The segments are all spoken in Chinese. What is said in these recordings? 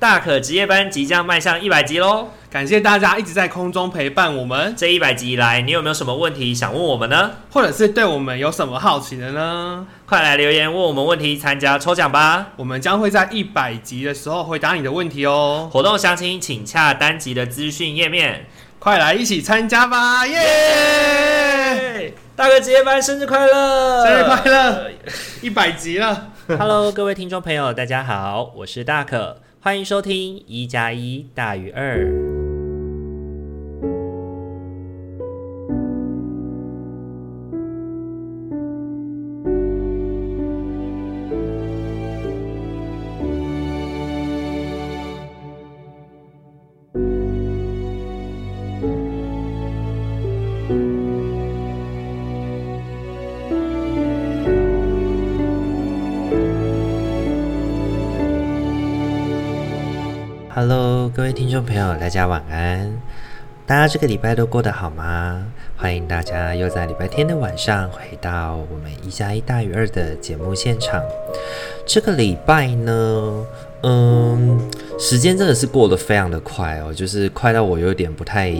大可职业班即将迈向一百集喽！感谢大家一直在空中陪伴我们。这一百集以来，你有没有什么问题想问我们呢？或者是对我们有什么好奇的呢？快来留言问我们问题，参加抽奖吧！我们将会在一百集的时候回答你的问题哦。活动详情请洽单集的资讯页面。快来一起参加吧！耶、yeah!！大可职业班生日快乐！生日快乐！一百集了。Hello，各位听众朋友，大家好，我是大可。欢迎收听一加一大于二。位听众朋友，大家晚安。大家这个礼拜都过得好吗？欢迎大家又在礼拜天的晚上回到我们一加一大于二的节目现场。这个礼拜呢，嗯，时间真的是过得非常的快哦，就是快到我有点不太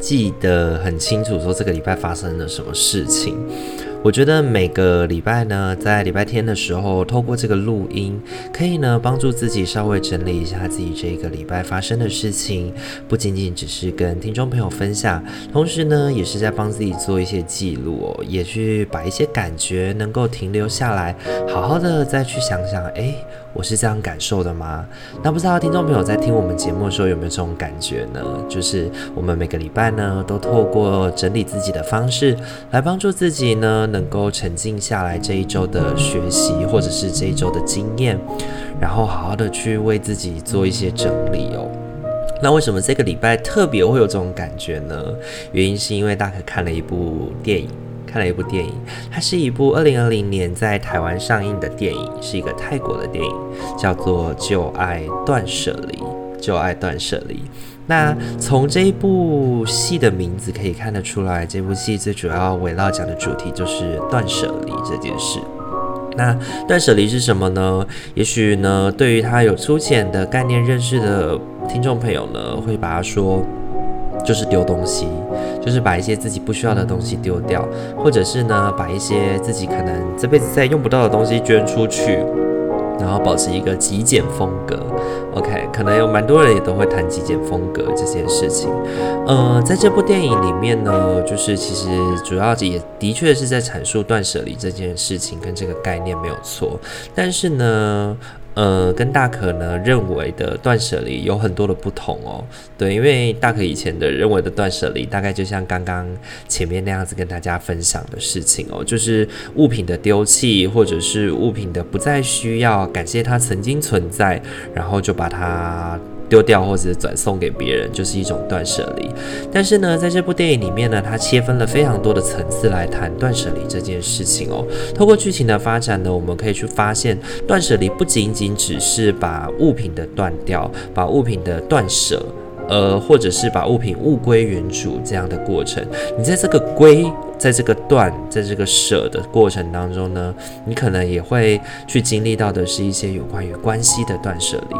记得很清楚，说这个礼拜发生了什么事情。我觉得每个礼拜呢，在礼拜天的时候，透过这个录音，可以呢帮助自己稍微整理一下自己这个礼拜发生的事情，不仅仅只是跟听众朋友分享，同时呢，也是在帮自己做一些记录，也去把一些感觉能够停留下来，好好的再去想想，诶，我是这样感受的吗？那不知道听众朋友在听我们节目的时候有没有这种感觉呢？就是我们每个礼拜呢，都透过整理自己的方式，来帮助自己呢。能够沉静下来，这一周的学习，或者是这一周的经验，然后好好的去为自己做一些整理哦。那为什么这个礼拜特别会有这种感觉呢？原因是因为大可看了一部电影，看了一部电影，它是一部二零二零年在台湾上映的电影，是一个泰国的电影，叫做《旧爱断舍离》。旧爱断舍离。那从这一部戏的名字可以看得出来，这部戏最主要围绕讲的主题就是断舍离这件事。那断舍离是什么呢？也许呢，对于他有粗浅的概念认识的听众朋友呢，会把它说就是丢东西，就是把一些自己不需要的东西丢掉，或者是呢，把一些自己可能这辈子再用不到的东西捐出去。然后保持一个极简风格，OK，可能有蛮多人也都会谈极简风格这件事情。呃，在这部电影里面呢，就是其实主要也的确是在阐述断舍离这件事情跟这个概念没有错，但是呢。呃，跟大可呢认为的断舍离有很多的不同哦。对，因为大可以前的认为的断舍离，大概就像刚刚前面那样子跟大家分享的事情哦，就是物品的丢弃，或者是物品的不再需要，感谢它曾经存在，然后就把它。丢掉或者是转送给别人，就是一种断舍离。但是呢，在这部电影里面呢，它切分了非常多的层次来谈断舍离这件事情哦。透过剧情的发展呢，我们可以去发现，断舍离不仅仅只是把物品的断掉，把物品的断舍，呃，或者是把物品物归原主这样的过程。你在这个归，在这个断，在这个舍的过程当中呢，你可能也会去经历到的是一些有关于关系的断舍离。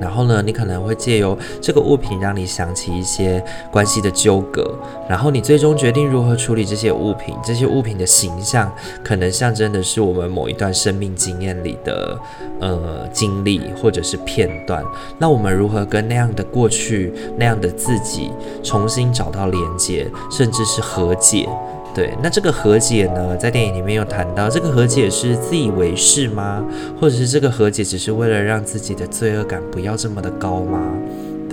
然后呢，你可能会借由这个物品让你想起一些关系的纠葛，然后你最终决定如何处理这些物品。这些物品的形象可能象征的是我们某一段生命经验里的呃经历或者是片段。那我们如何跟那样的过去、那样的自己重新找到连接，甚至是和解？对，那这个和解呢，在电影里面有谈到，这个和解是自以为是吗？或者是这个和解只是为了让自己的罪恶感不要这么的高吗？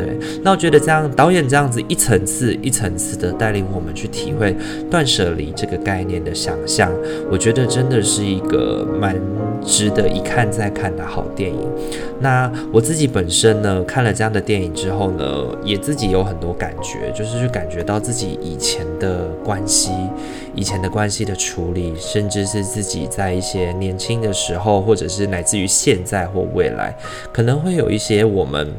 对，那我觉得这样导演这样子一层次一层次的带领我们去体会断舍离这个概念的想象，我觉得真的是一个蛮值得一看再看的好电影。那我自己本身呢，看了这样的电影之后呢，也自己有很多感觉，就是去感觉到自己以前的关系，以前的关系的处理，甚至是自己在一些年轻的时候，或者是乃至于现在或未来，可能会有一些我们。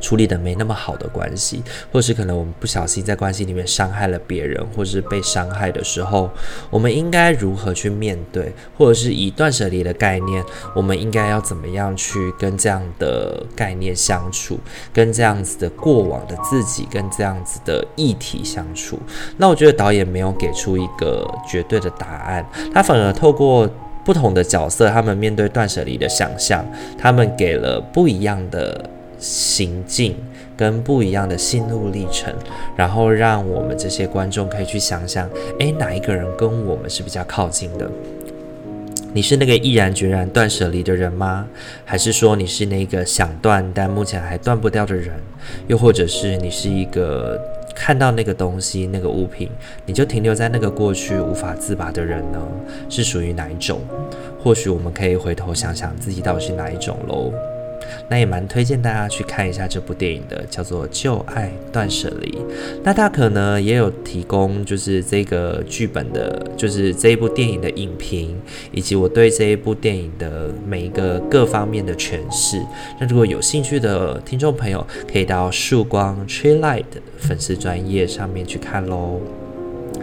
处理的没那么好的关系，或是可能我们不小心在关系里面伤害了别人，或是被伤害的时候，我们应该如何去面对，或者是以断舍离的概念，我们应该要怎么样去跟这样的概念相处，跟这样子的过往的自己，跟这样子的议题相处。那我觉得导演没有给出一个绝对的答案，他反而透过不同的角色，他们面对断舍离的想象，他们给了不一样的。行径跟不一样的心路历程，然后让我们这些观众可以去想想，诶，哪一个人跟我们是比较靠近的？你是那个毅然决然断舍离的人吗？还是说你是那个想断但目前还断不掉的人？又或者是你是一个看到那个东西、那个物品，你就停留在那个过去无法自拔的人呢？是属于哪一种？或许我们可以回头想想自己到底是哪一种喽。那也蛮推荐大家去看一下这部电影的，叫做《旧爱断舍离》。那大可呢也有提供，就是这个剧本的，就是这一部电影的影评，以及我对这一部电影的每一个各方面的诠释。那如果有兴趣的听众朋友，可以到曙光 Tree Light 粉丝专页上面去看喽。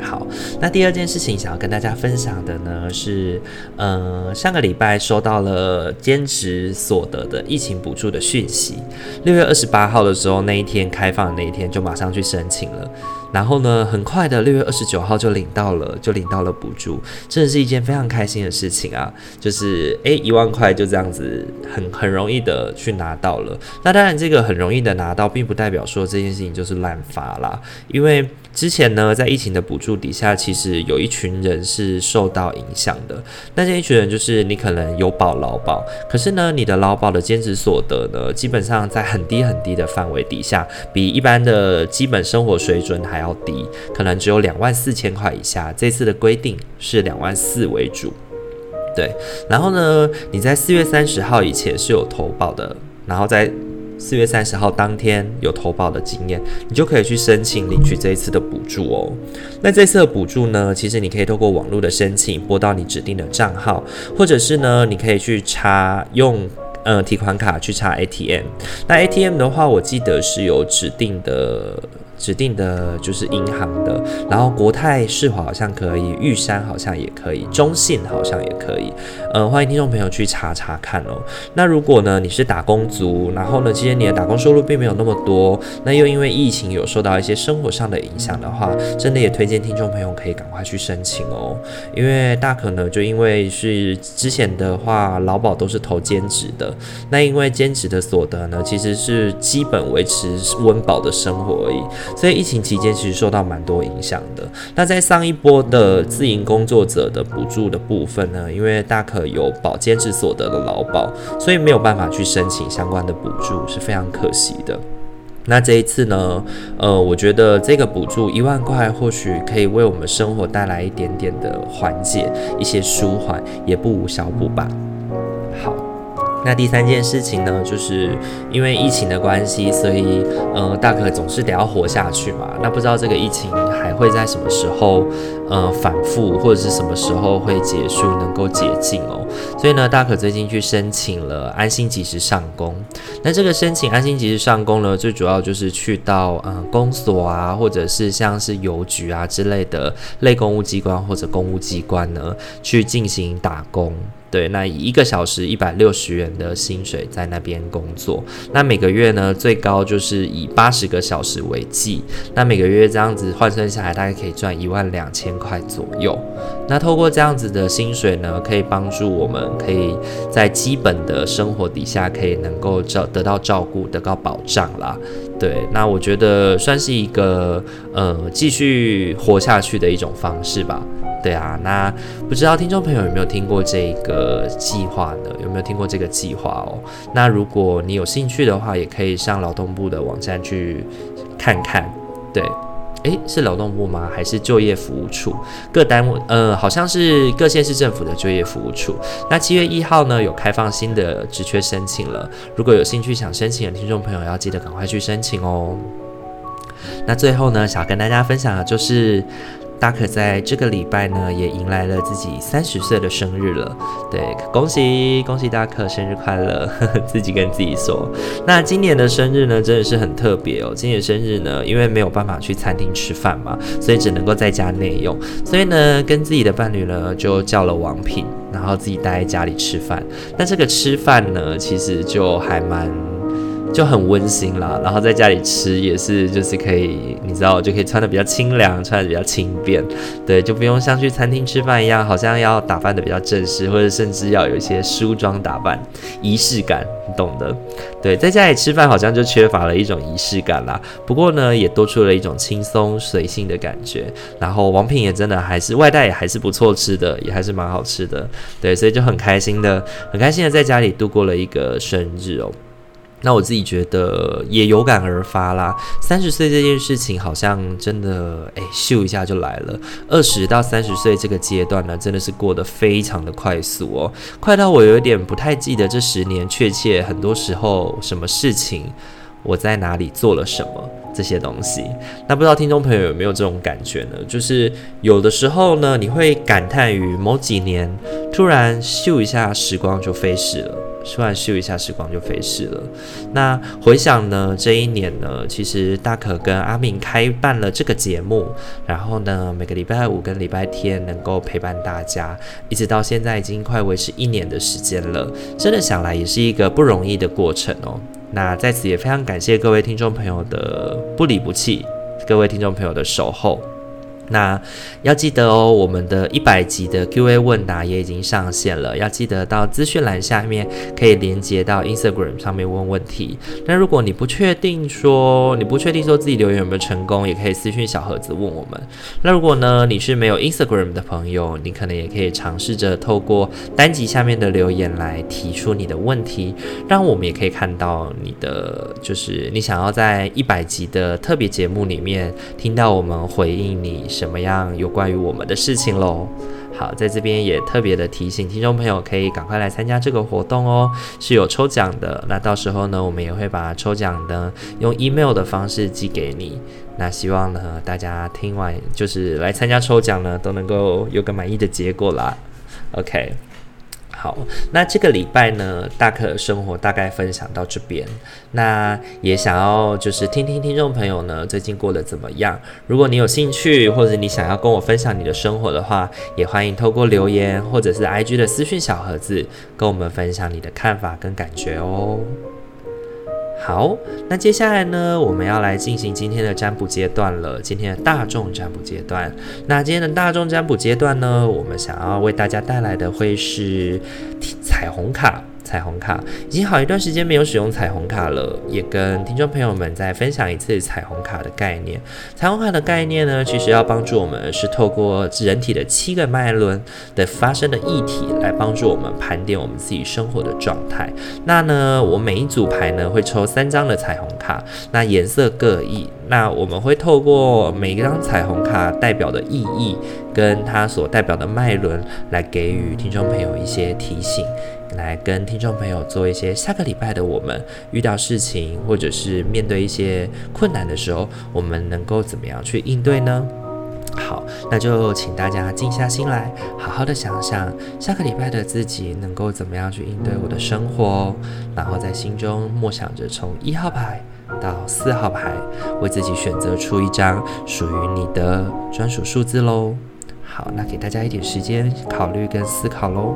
好，那第二件事情想要跟大家分享的呢是，呃，上个礼拜收到了兼职所得的疫情补助的讯息，六月二十八号的时候，那一天开放的那一天就马上去申请了。然后呢，很快的，六月二十九号就领到了，就领到了补助，真的是一件非常开心的事情啊！就是诶，一万块就这样子很很容易的去拿到了。那当然，这个很容易的拿到，并不代表说这件事情就是滥发啦。因为之前呢，在疫情的补助底下，其实有一群人是受到影响的。那这一群人就是你可能有保劳保，可是呢，你的劳保的兼职所得呢，基本上在很低很低的范围底下，比一般的基本生活水准还。还要低，可能只有两万四千块以下。这次的规定是两万四为主，对。然后呢，你在四月三十号以前是有投保的，然后在四月三十号当天有投保的经验，你就可以去申请领取这一次的补助哦。那这次的补助呢，其实你可以透过网络的申请，拨到你指定的账号，或者是呢，你可以去查用呃提款卡去查 ATM。那 ATM 的话，我记得是有指定的。指定的就是银行的，然后国泰世华好像可以，玉山好像也可以，中信好像也可以，呃，欢迎听众朋友去查查看哦。那如果呢，你是打工族，然后呢，今天你的打工收入并没有那么多，那又因为疫情有受到一些生活上的影响的话，真的也推荐听众朋友可以赶快去申请哦，因为大可能就因为是之前的话，劳保都是投兼职的，那因为兼职的所得呢，其实是基本维持温饱的生活而已。所以疫情期间其实受到蛮多影响的。那在上一波的自营工作者的补助的部分呢，因为大可有保兼职所得的劳保，所以没有办法去申请相关的补助，是非常可惜的。那这一次呢，呃，我觉得这个补助一万块或许可以为我们生活带来一点点的缓解，一些舒缓，也不无小补吧。那第三件事情呢，就是因为疫情的关系，所以呃，大可总是得要活下去嘛。那不知道这个疫情还会在什么时候呃反复，或者是什么时候会结束，能够解禁哦。所以呢，大可最近去申请了安心即时上工。那这个申请安心即时上工呢，最主要就是去到呃公所啊，或者是像是邮局啊之类的类公务机关或者公务机关呢，去进行打工。对，那以一个小时一百六十元的薪水在那边工作，那每个月呢，最高就是以八十个小时为计，那每个月这样子换算下来，大概可以赚一万两千块左右。那透过这样子的薪水呢，可以帮助我们可以在基本的生活底下，可以能够照得到照顾，得到保障啦。对，那我觉得算是一个呃继续活下去的一种方式吧。对啊，那不知道听众朋友有没有听过这个计划呢？有没有听过这个计划哦？那如果你有兴趣的话，也可以上劳动部的网站去看看。对，诶，是劳动部吗？还是就业服务处？各单位，呃，好像是各县市政府的就业服务处。那七月一号呢，有开放新的职缺申请了。如果有兴趣想申请的听众朋友，要记得赶快去申请哦。那最后呢，想跟大家分享的就是。大可在这个礼拜呢，也迎来了自己三十岁的生日了。对，恭喜恭喜大可生日快乐！呵呵，自己跟自己说。那今年的生日呢，真的是很特别哦。今年生日呢，因为没有办法去餐厅吃饭嘛，所以只能够在家内用。所以呢，跟自己的伴侣呢，就叫了王品，然后自己待在家里吃饭。那这个吃饭呢，其实就还蛮。就很温馨啦，然后在家里吃也是，就是可以，你知道，就可以穿得比较清凉，穿得比较轻便，对，就不用像去餐厅吃饭一样，好像要打扮得比较正式，或者甚至要有一些梳妆打扮，仪式感，你懂的。对，在家里吃饭好像就缺乏了一种仪式感啦。不过呢，也多出了一种轻松随性的感觉。然后王品也真的还是外带也还是不错吃的，也还是蛮好吃的。对，所以就很开心的，很开心的在家里度过了一个生日哦。那我自己觉得也有感而发啦。三十岁这件事情好像真的，哎，咻一下就来了。二十到三十岁这个阶段呢，真的是过得非常的快速哦，快到我有点不太记得这十年确切很多时候什么事情，我在哪里做了什么这些东西。那不知道听众朋友有没有这种感觉呢？就是有的时候呢，你会感叹于某几年突然咻一下时光就飞逝了。突然咻一下，时光就飞逝了。那回想呢，这一年呢，其实大可跟阿明开办了这个节目，然后呢，每个礼拜五跟礼拜天能够陪伴大家，一直到现在已经快维持一年的时间了。真的想来也是一个不容易的过程哦。那在此也非常感谢各位听众朋友的不离不弃，各位听众朋友的守候。那要记得哦，我们的一百集的 Q&A 问答也已经上线了，要记得到资讯栏下面可以连接到 Instagram 上面问问题。那如果你不确定说你不确定说自己留言有没有成功，也可以私讯小盒子问我们。那如果呢，你是没有 Instagram 的朋友，你可能也可以尝试着透过单集下面的留言来提出你的问题，让我们也可以看到你的就是你想要在一百集的特别节目里面听到我们回应你。什么样有关于我们的事情喽？好，在这边也特别的提醒听众朋友，可以赶快来参加这个活动哦，是有抽奖的。那到时候呢，我们也会把抽奖的用 email 的方式寄给你。那希望呢，大家听完就是来参加抽奖呢，都能够有个满意的结果啦。OK。好，那这个礼拜呢，大可生活大概分享到这边。那也想要就是听听听众朋友呢，最近过得怎么样？如果你有兴趣，或者你想要跟我分享你的生活的话，也欢迎透过留言或者是 IG 的私讯小盒子，跟我们分享你的看法跟感觉哦。好，那接下来呢，我们要来进行今天的占卜阶段了。今天的大众占卜阶段，那今天的大众占卜阶段呢，我们想要为大家带来的会是彩虹卡。彩虹卡已经好一段时间没有使用彩虹卡了，也跟听众朋友们再分享一次彩虹卡的概念。彩虹卡的概念呢，其实要帮助我们是透过人体的七个脉轮的发生的议题，来帮助我们盘点我们自己生活的状态。那呢，我每一组牌呢会抽三张的彩虹卡，那颜色各异。那我们会透过每一张彩虹卡代表的意义，跟它所代表的脉轮，来给予听众朋友一些提醒。来跟听众朋友做一些下个礼拜的我们遇到事情或者是面对一些困难的时候，我们能够怎么样去应对呢？好，那就请大家静下心来，好好的想想下个礼拜的自己能够怎么样去应对我的生活，然后在心中默想着从一号牌到四号牌，为自己选择出一张属于你的专属数字喽。好，那给大家一点时间考虑跟思考喽。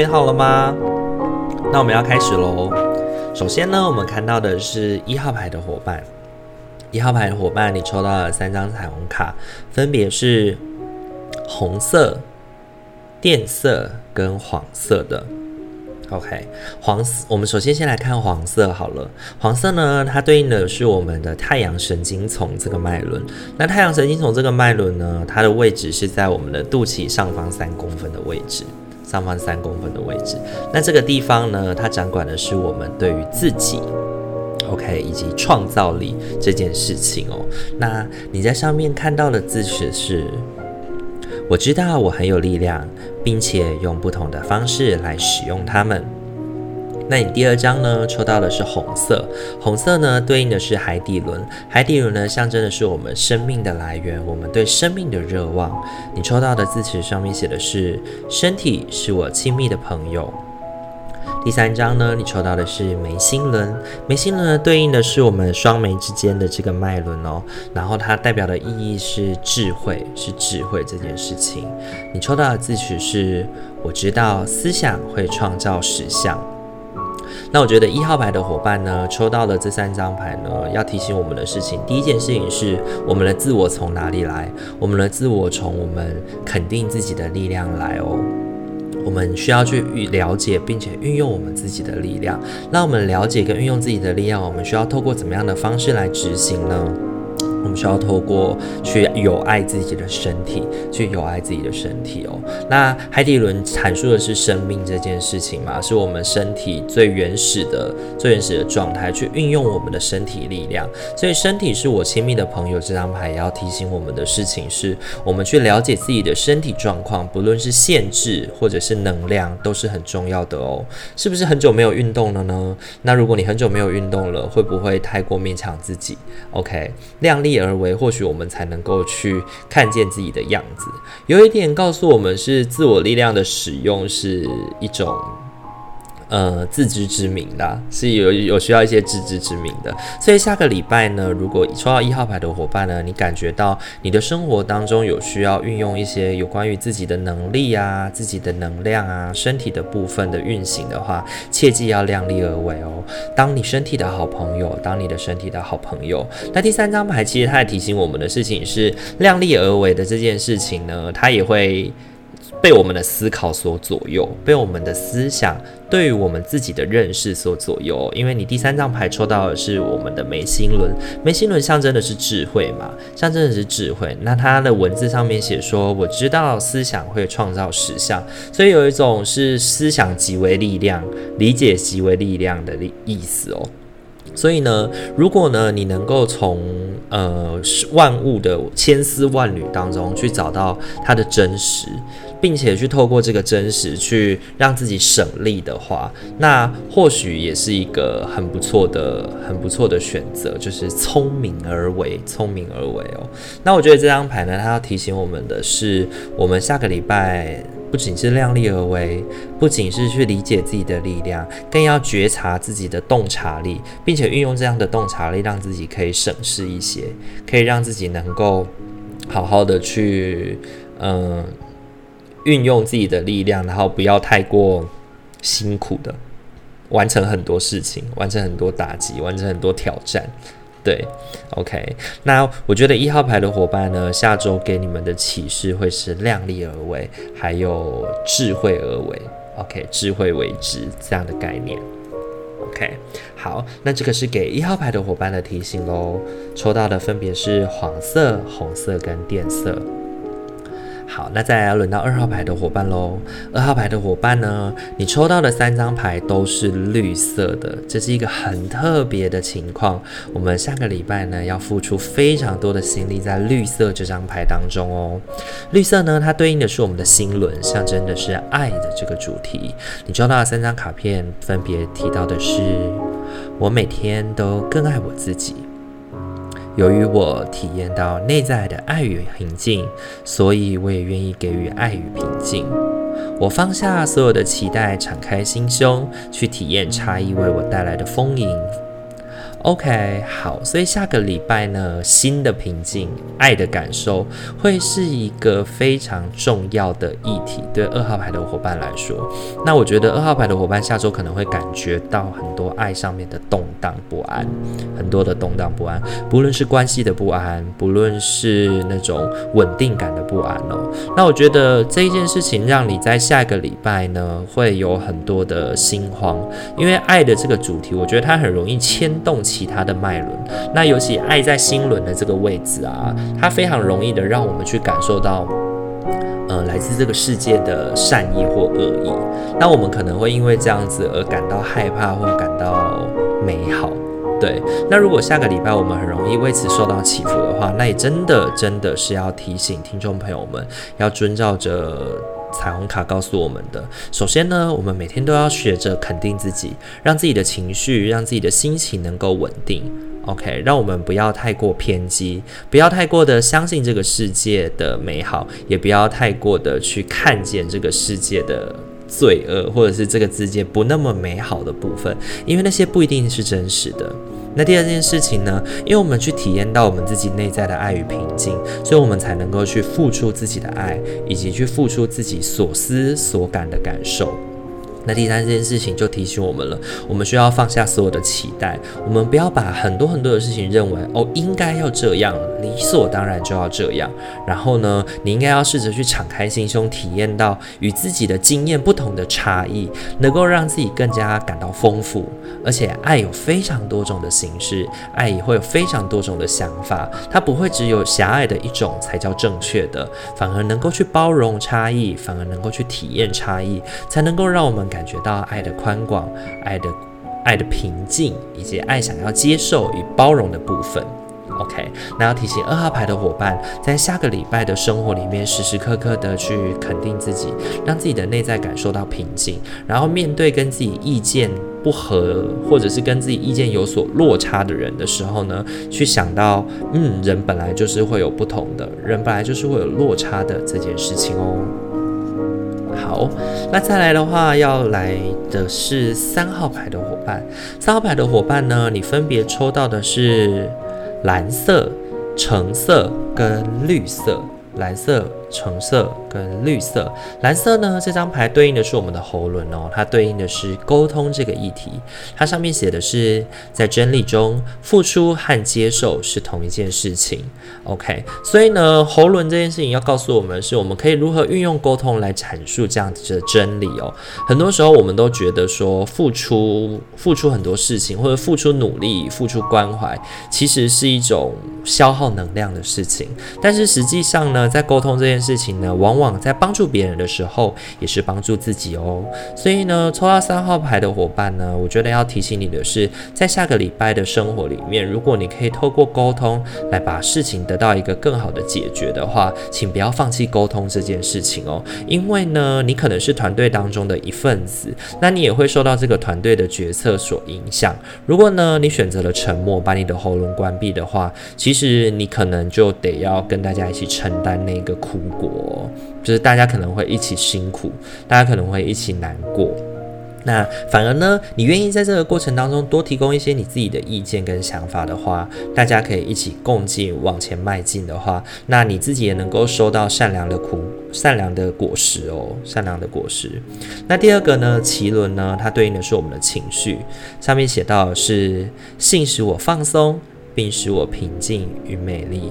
大家选好了吗？那我们要开始喽。首先呢，我们看到的是一号牌的伙伴。一号牌的伙伴，你抽到了三张彩虹卡，分别是红色、靛色跟黄色的。OK，黄色，我们首先先来看黄色好了。黄色呢，它对应的是我们的太阳神经丛这个脉轮。那太阳神经丛这个脉轮呢，它的位置是在我们的肚脐上方三公分的位置。上方三公分的位置，那这个地方呢，它掌管的是我们对于自己，OK，以及创造力这件事情哦。那你在上面看到的字词是：我知道我很有力量，并且用不同的方式来使用它们。那你第二张呢？抽到的是红色，红色呢对应的是海底轮，海底轮呢象征的是我们生命的来源，我们对生命的热望。你抽到的字词上面写的是身体是我亲密的朋友。第三张呢，你抽到的是眉心轮，眉心轮呢对应的是我们双眉之间的这个脉轮哦，然后它代表的意义是智慧，是智慧这件事情。你抽到的字词是我知道思想会创造实相。那我觉得一号牌的伙伴呢，抽到了这三张牌呢，要提醒我们的事情，第一件事情是我们的自我从哪里来？我们的自我从我们肯定自己的力量来哦。我们需要去了解并且运用我们自己的力量。那我们了解跟运用自己的力量，我们需要透过怎么样的方式来执行呢？我们需要透过去有爱自己的身体，去有爱自己的身体哦。那海底轮阐述的是生命这件事情嘛，是我们身体最原始的、最原始的状态，去运用我们的身体力量。所以，身体是我亲密的朋友。这张牌也要提醒我们的事情是，我们去了解自己的身体状况，不论是限制或者是能量，都是很重要的哦。是不是很久没有运动了呢？那如果你很久没有运动了，会不会太过勉强自己？OK，量力。而为，或许我们才能够去看见自己的样子。有一点告诉我们是自我力量的使用是一种。呃，自知之明啦，是有有需要一些自知之明的。所以下个礼拜呢，如果抽到一号牌的伙伴呢，你感觉到你的生活当中有需要运用一些有关于自己的能力啊、自己的能量啊、身体的部分的运行的话，切记要量力而为哦。当你身体的好朋友，当你的身体的好朋友。那第三张牌其实它也提醒我们的事情是量力而为的这件事情呢，它也会。被我们的思考所左右，被我们的思想对于我们自己的认识所左右。因为你第三张牌抽到的是我们的眉心轮，眉心轮象征的是智慧嘛，象征的是智慧。那它的文字上面写说：“我知道思想会创造实相。”所以有一种是思想即为力量，理解即为力量的意思哦。所以呢，如果呢，你能够从呃万物的千丝万缕当中去找到它的真实，并且去透过这个真实去让自己省力的话，那或许也是一个很不错的、很不错的选择，就是聪明而为，聪明而为哦。那我觉得这张牌呢，它要提醒我们的是，我们下个礼拜。不仅是量力而为，不仅是去理解自己的力量，更要觉察自己的洞察力，并且运用这样的洞察力，让自己可以省事一些，可以让自己能够好好的去，嗯，运用自己的力量，然后不要太过辛苦的完成很多事情，完成很多打击，完成很多挑战。对，OK，那我觉得一号牌的伙伴呢，下周给你们的启示会是量力而为，还有智慧而为，OK，智慧为之这样的概念，OK，好，那这个是给一号牌的伙伴的提醒喽，抽到的分别是黄色、红色跟靛色。好，那再来轮到二号牌的伙伴喽。二号牌的伙伴呢，你抽到的三张牌都是绿色的，这是一个很特别的情况。我们下个礼拜呢，要付出非常多的心力在绿色这张牌当中哦。绿色呢，它对应的是我们的心轮，象征的是爱的这个主题。你抽到的三张卡片分别提到的是：我每天都更爱我自己。由于我体验到内在的爱与平静，所以我也愿意给予爱与平静。我放下所有的期待，敞开心胸，去体验差异为我带来的丰盈。OK，好，所以下个礼拜呢，新的平静、爱的感受会是一个非常重要的议题，对二号牌的伙伴来说。那我觉得二号牌的伙伴下周可能会感觉到很多爱上面的动荡不安，很多的动荡不安，不论是关系的不安，不论是那种稳定感的不安哦。那我觉得这一件事情让你在下个礼拜呢，会有很多的心慌，因为爱的这个主题，我觉得它很容易牵动。其他的脉轮，那尤其爱在心轮的这个位置啊，它非常容易的让我们去感受到，呃，来自这个世界的善意或恶意。那我们可能会因为这样子而感到害怕或感到美好。对，那如果下个礼拜我们很容易为此受到起伏的话，那也真的真的是要提醒听众朋友们，要遵照着彩虹卡告诉我们的。首先呢，我们每天都要学着肯定自己，让自己的情绪，让自己的心情能够稳定。OK，让我们不要太过偏激，不要太过的相信这个世界的美好，也不要太过的去看见这个世界的。罪恶，或者是这个世界不那么美好的部分，因为那些不一定是真实的。那第二件事情呢？因为我们去体验到我们自己内在的爱与平静，所以我们才能够去付出自己的爱，以及去付出自己所思所感的感受。那第三件事情就提醒我们了，我们需要放下所有的期待，我们不要把很多很多的事情认为哦，应该要这样，理所当然就要这样。然后呢，你应该要试着去敞开心胸，体验到与自己的经验不同的差异，能够让自己更加感到丰富。而且爱有非常多种的形式，爱也会有非常多种的想法，它不会只有狭隘的一种才叫正确的，反而能够去包容差异，反而能够去体验差异，才能够让我们感感觉到爱的宽广、爱的爱的平静，以及爱想要接受与包容的部分。OK，那要提醒二号牌的伙伴，在下个礼拜的生活里面，时时刻刻的去肯定自己，让自己的内在感受到平静，然后面对跟自己意见不合，或者是跟自己意见有所落差的人的时候呢，去想到，嗯，人本来就是会有不同的，人本来就是会有落差的这件事情哦。好，那再来的话，要来的是三号牌的伙伴，三号牌的伙伴呢，你分别抽到的是。蓝色、橙色跟绿色，蓝色。橙色跟绿色，蓝色呢？这张牌对应的是我们的喉轮哦，它对应的是沟通这个议题。它上面写的是，在真理中，付出和接受是同一件事情。OK，所以呢，喉轮这件事情要告诉我们，是我们可以如何运用沟通来阐述这样子的真理哦。很多时候，我们都觉得说，付出付出很多事情，或者付出努力、付出关怀，其实是一种消耗能量的事情。但是实际上呢，在沟通这件事情呢，往往在帮助别人的时候，也是帮助自己哦。所以呢，抽到三号牌的伙伴呢，我觉得要提醒你的是，在下个礼拜的生活里面，如果你可以透过沟通来把事情得到一个更好的解决的话，请不要放弃沟通这件事情哦。因为呢，你可能是团队当中的一份子，那你也会受到这个团队的决策所影响。如果呢，你选择了沉默，把你的喉咙关闭的话，其实你可能就得要跟大家一起承担那个苦。果就是大家可能会一起辛苦，大家可能会一起难过。那反而呢，你愿意在这个过程当中多提供一些你自己的意见跟想法的话，大家可以一起共进往前迈进的话，那你自己也能够收到善良的苦、善良的果实哦，善良的果实。那第二个呢，脐轮呢，它对应的是我们的情绪，上面写到的是性使我放松，并使我平静与美丽。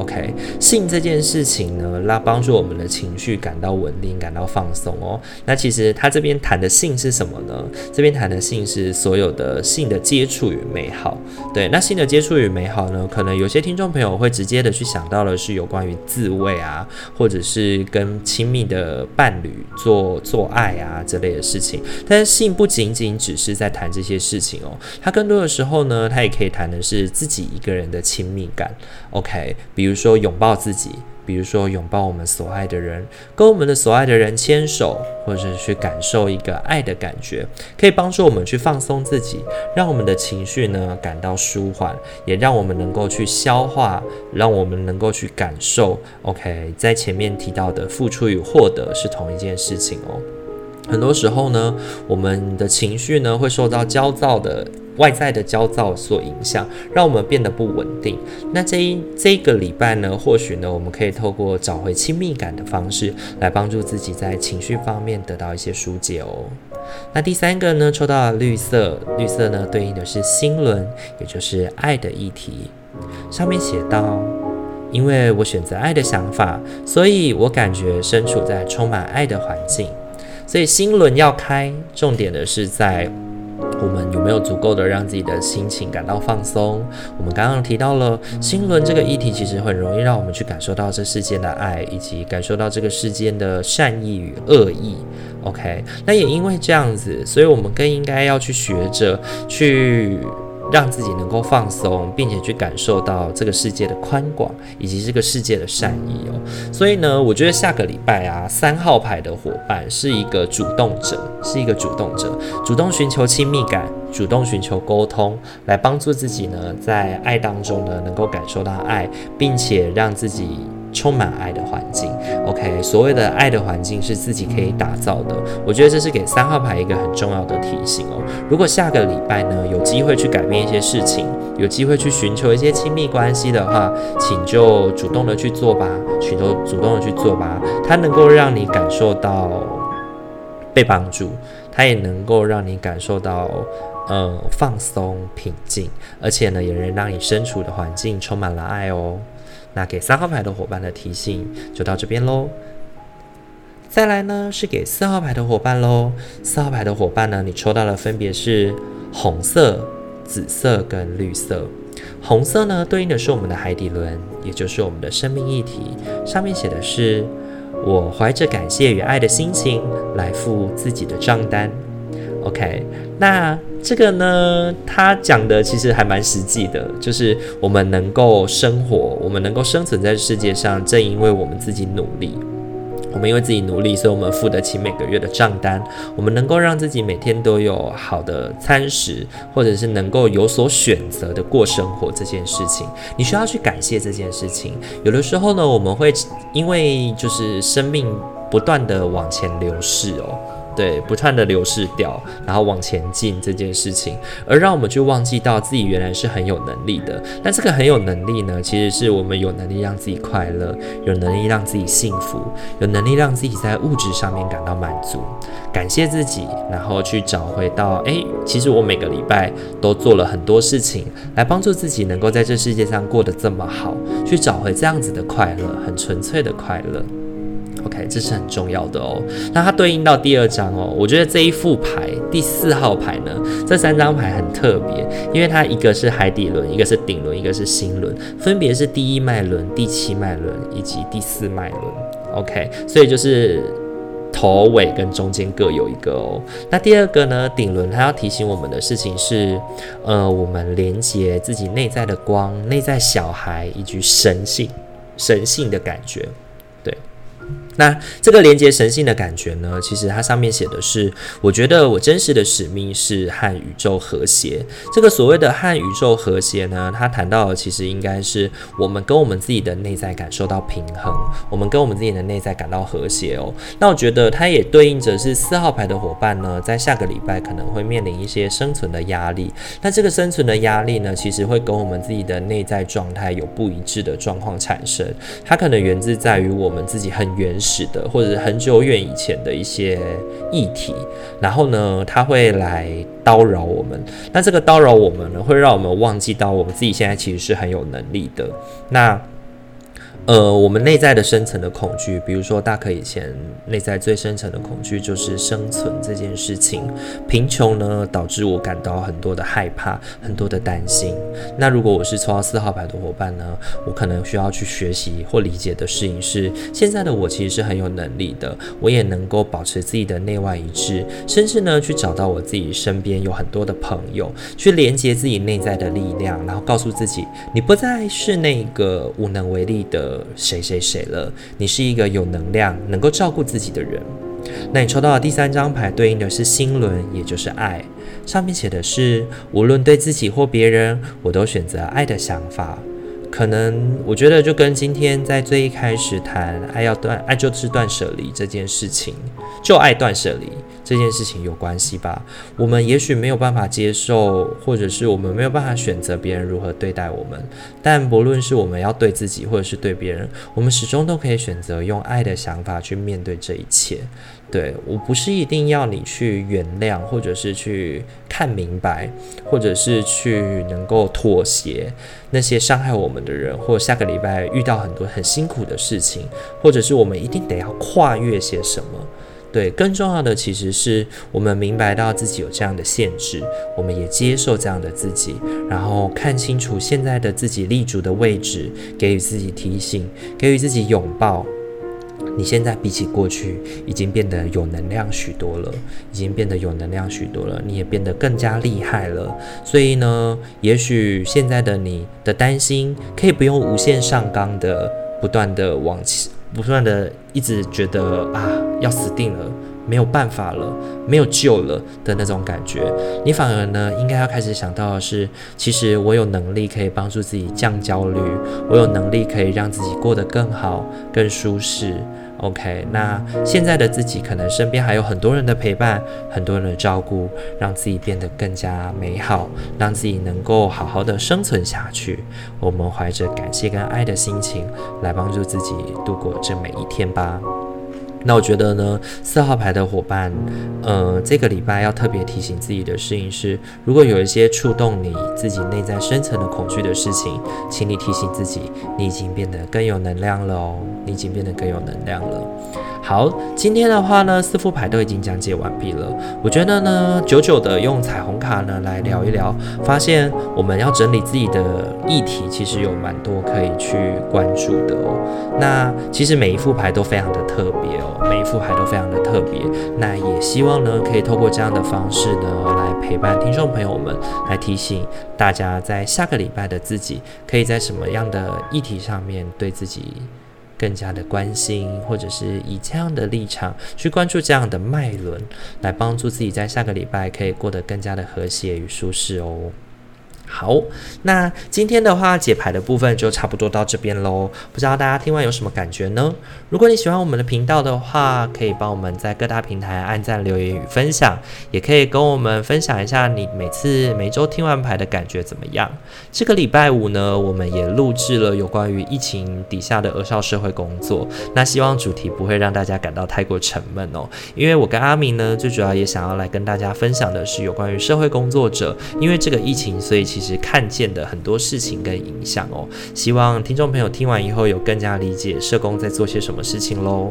OK，性这件事情呢，那帮助我们的情绪感到稳定，感到放松哦。那其实他这边谈的性是什么呢？这边谈的性是所有的性的接触与美好。对，那性的接触与美好呢，可能有些听众朋友会直接的去想到的是有关于自慰啊，或者是跟亲密的伴侣做做爱啊这类的事情。但是性不仅仅只是在谈这些事情哦，它更多的时候呢，它也可以谈的是自己一个人的亲密感。OK。比如说拥抱自己，比如说拥抱我们所爱的人，跟我们的所爱的人牵手，或者是去感受一个爱的感觉，可以帮助我们去放松自己，让我们的情绪呢感到舒缓，也让我们能够去消化，让我们能够去感受。OK，在前面提到的付出与获得是同一件事情哦。很多时候呢，我们的情绪呢会受到焦躁的。外在的焦躁所影响，让我们变得不稳定。那这一这个礼拜呢，或许呢，我们可以透过找回亲密感的方式，来帮助自己在情绪方面得到一些疏解哦。那第三个呢，抽到了绿色，绿色呢对应的是心轮，也就是爱的议题。上面写道：因为我选择爱的想法，所以我感觉身处在充满爱的环境。所以心轮要开，重点的是在。我们有没有足够的让自己的心情感到放松？我们刚刚提到了心轮这个议题，其实很容易让我们去感受到这世间的爱，以及感受到这个世间的善意与恶意。OK，那也因为这样子，所以我们更应该要去学着去让自己能够放松，并且去感受到这个世界的宽广以及这个世界的善意哦。所以呢，我觉得下个礼拜啊，三号牌的伙伴是一个主动者，是一个主动者，主动寻求亲密感，主动寻求沟通，来帮助自己呢，在爱当中呢，能够感受到爱，并且让自己。充满爱的环境，OK，所谓的爱的环境是自己可以打造的。我觉得这是给三号牌一个很重要的提醒哦。如果下个礼拜呢，有机会去改变一些事情，有机会去寻求一些亲密关系的话，请就主动的去做吧，请都主动的去做吧。它能够让你感受到被帮助，它也能够让你感受到呃放松平静，而且呢，也能让你身处的环境充满了爱哦。那给三号牌的伙伴的提醒就到这边喽。再来呢是给四号牌的伙伴喽。四号牌的伙伴呢，你抽到的分别是红色、紫色跟绿色。红色呢对应的是我们的海底轮，也就是我们的生命议题。上面写的是：我怀着感谢与爱的心情来付自己的账单。OK，那。这个呢，他讲的其实还蛮实际的，就是我们能够生活，我们能够生存在世界上，正因为我们自己努力。我们因为自己努力，所以我们付得起每个月的账单。我们能够让自己每天都有好的餐食，或者是能够有所选择的过生活这件事情，你需要去感谢这件事情。有的时候呢，我们会因为就是生命不断的往前流逝哦。对，不断的流逝掉，然后往前进这件事情，而让我们去忘记到自己原来是很有能力的。那这个很有能力呢，其实是我们有能力让自己快乐，有能力让自己幸福，有能力让自己在物质上面感到满足。感谢自己，然后去找回到，诶，其实我每个礼拜都做了很多事情，来帮助自己能够在这世界上过得这么好，去找回这样子的快乐，很纯粹的快乐。OK，这是很重要的哦。那它对应到第二张哦，我觉得这一副牌第四号牌呢，这三张牌很特别，因为它一个是海底轮，一个是顶轮，一个是心轮，分别是第一脉轮、第七脉轮以及第四脉轮。OK，所以就是头尾跟中间各有一个哦。那第二个呢，顶轮它要提醒我们的事情是，呃，我们连接自己内在的光、内在小孩以及神性、神性的感觉。那这个连接神性的感觉呢，其实它上面写的是，我觉得我真实的使命是和宇宙和谐。这个所谓的和宇宙和谐呢，它谈到的其实应该是我们跟我们自己的内在感受到平衡，我们跟我们自己的内在感到和谐哦。那我觉得它也对应着是四号牌的伙伴呢，在下个礼拜可能会面临一些生存的压力。那这个生存的压力呢，其实会跟我们自己的内在状态有不一致的状况产生。它可能源自在于我们自己很原始。是的，或者是很久远以前的一些议题，然后呢，他会来叨扰我们。那这个叨扰我们呢，会让我们忘记到我们自己现在其实是很有能力的。那。呃，我们内在的深层的恐惧，比如说大可以前内在最深层的恐惧就是生存这件事情。贫穷呢，导致我感到很多的害怕，很多的担心。那如果我是抽到四号牌的伙伴呢，我可能需要去学习或理解的事情是，现在的我其实是很有能力的，我也能够保持自己的内外一致，甚至呢，去找到我自己身边有很多的朋友，去连接自己内在的力量，然后告诉自己，你不再是那个无能为力的。谁谁谁了？你是一个有能量、能够照顾自己的人。那你抽到的第三张牌对应的是心轮，也就是爱。上面写的是：无论对自己或别人，我都选择爱的想法。可能我觉得就跟今天在最一开始谈爱要断，爱就是断舍离这件事情，就爱断舍离这件事情有关系吧。我们也许没有办法接受，或者是我们没有办法选择别人如何对待我们，但不论是我们要对自己，或者是对别人，我们始终都可以选择用爱的想法去面对这一切。对，我不是一定要你去原谅，或者是去看明白，或者是去能够妥协那些伤害我们的人，或下个礼拜遇到很多很辛苦的事情，或者是我们一定得要跨越些什么。对，更重要的其实是我们明白到自己有这样的限制，我们也接受这样的自己，然后看清楚现在的自己立足的位置，给予自己提醒，给予自己拥抱。你现在比起过去已经变得有能量许多了，已经变得有能量许多了，你也变得更加厉害了。所以呢，也许现在的你的担心可以不用无限上纲的，不断的往前，不断的一直觉得啊，要死定了。没有办法了，没有救了的那种感觉，你反而呢，应该要开始想到的是，其实我有能力可以帮助自己降焦虑，我有能力可以让自己过得更好、更舒适。OK，那现在的自己可能身边还有很多人的陪伴，很多人的照顾，让自己变得更加美好，让自己能够好好的生存下去。我们怀着感谢跟爱的心情来帮助自己度过这每一天吧。那我觉得呢，四号牌的伙伴，呃，这个礼拜要特别提醒自己的事情是，如果有一些触动你自己内在深层的恐惧的事情，请你提醒自己，你已经变得更有能量了哦，你已经变得更有能量了。好，今天的话呢，四副牌都已经讲解完毕了。我觉得呢，久久的用彩虹卡呢来聊一聊，发现我们要整理自己的议题，其实有蛮多可以去关注的哦。那其实每一副牌都非常的特别哦，每一副牌都非常的特别。那也希望呢，可以透过这样的方式呢，来陪伴听众朋友们，来提醒大家，在下个礼拜的自己，可以在什么样的议题上面对自己。更加的关心，或者是以这样的立场去关注这样的脉轮，来帮助自己在下个礼拜可以过得更加的和谐与舒适哦。好，那今天的话解牌的部分就差不多到这边喽。不知道大家听完有什么感觉呢？如果你喜欢我们的频道的话，可以帮我们在各大平台按赞、留言与分享，也可以跟我们分享一下你每次每周听完牌的感觉怎么样。这个礼拜五呢，我们也录制了有关于疫情底下的儿少社会工作。那希望主题不会让大家感到太过沉闷哦，因为我跟阿明呢，最主要也想要来跟大家分享的是有关于社会工作者，因为这个疫情，所以其其实看见的很多事情跟影响哦，希望听众朋友听完以后有更加理解社工在做些什么事情喽。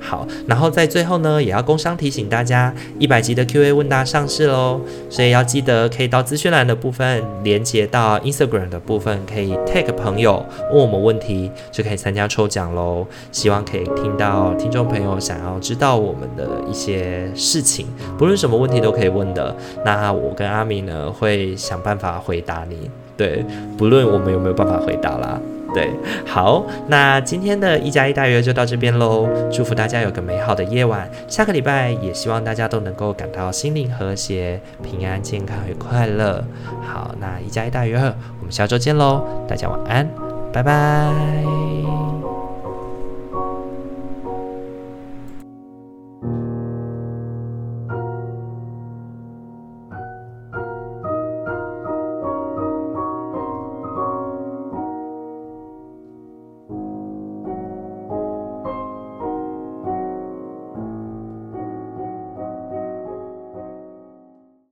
好，然后在最后呢，也要工商提醒大家，一百集的 Q&A 问答上市喽，所以要记得可以到资讯栏的部分连接到 Instagram 的部分，可以 tag 朋友问我们问题，就可以参加抽奖喽。希望可以听到听众朋友想要知道我们的一些事情，不论什么问题都可以问的。那我跟阿明呢会想办法回答你，对，不论我们有没有办法回答啦。对，好，那今天的一加一大于二就到这边喽。祝福大家有个美好的夜晚，下个礼拜也希望大家都能够感到心灵和谐、平安、健康与快乐。好，那一加一大于二，我们下周见喽，大家晚安，拜拜。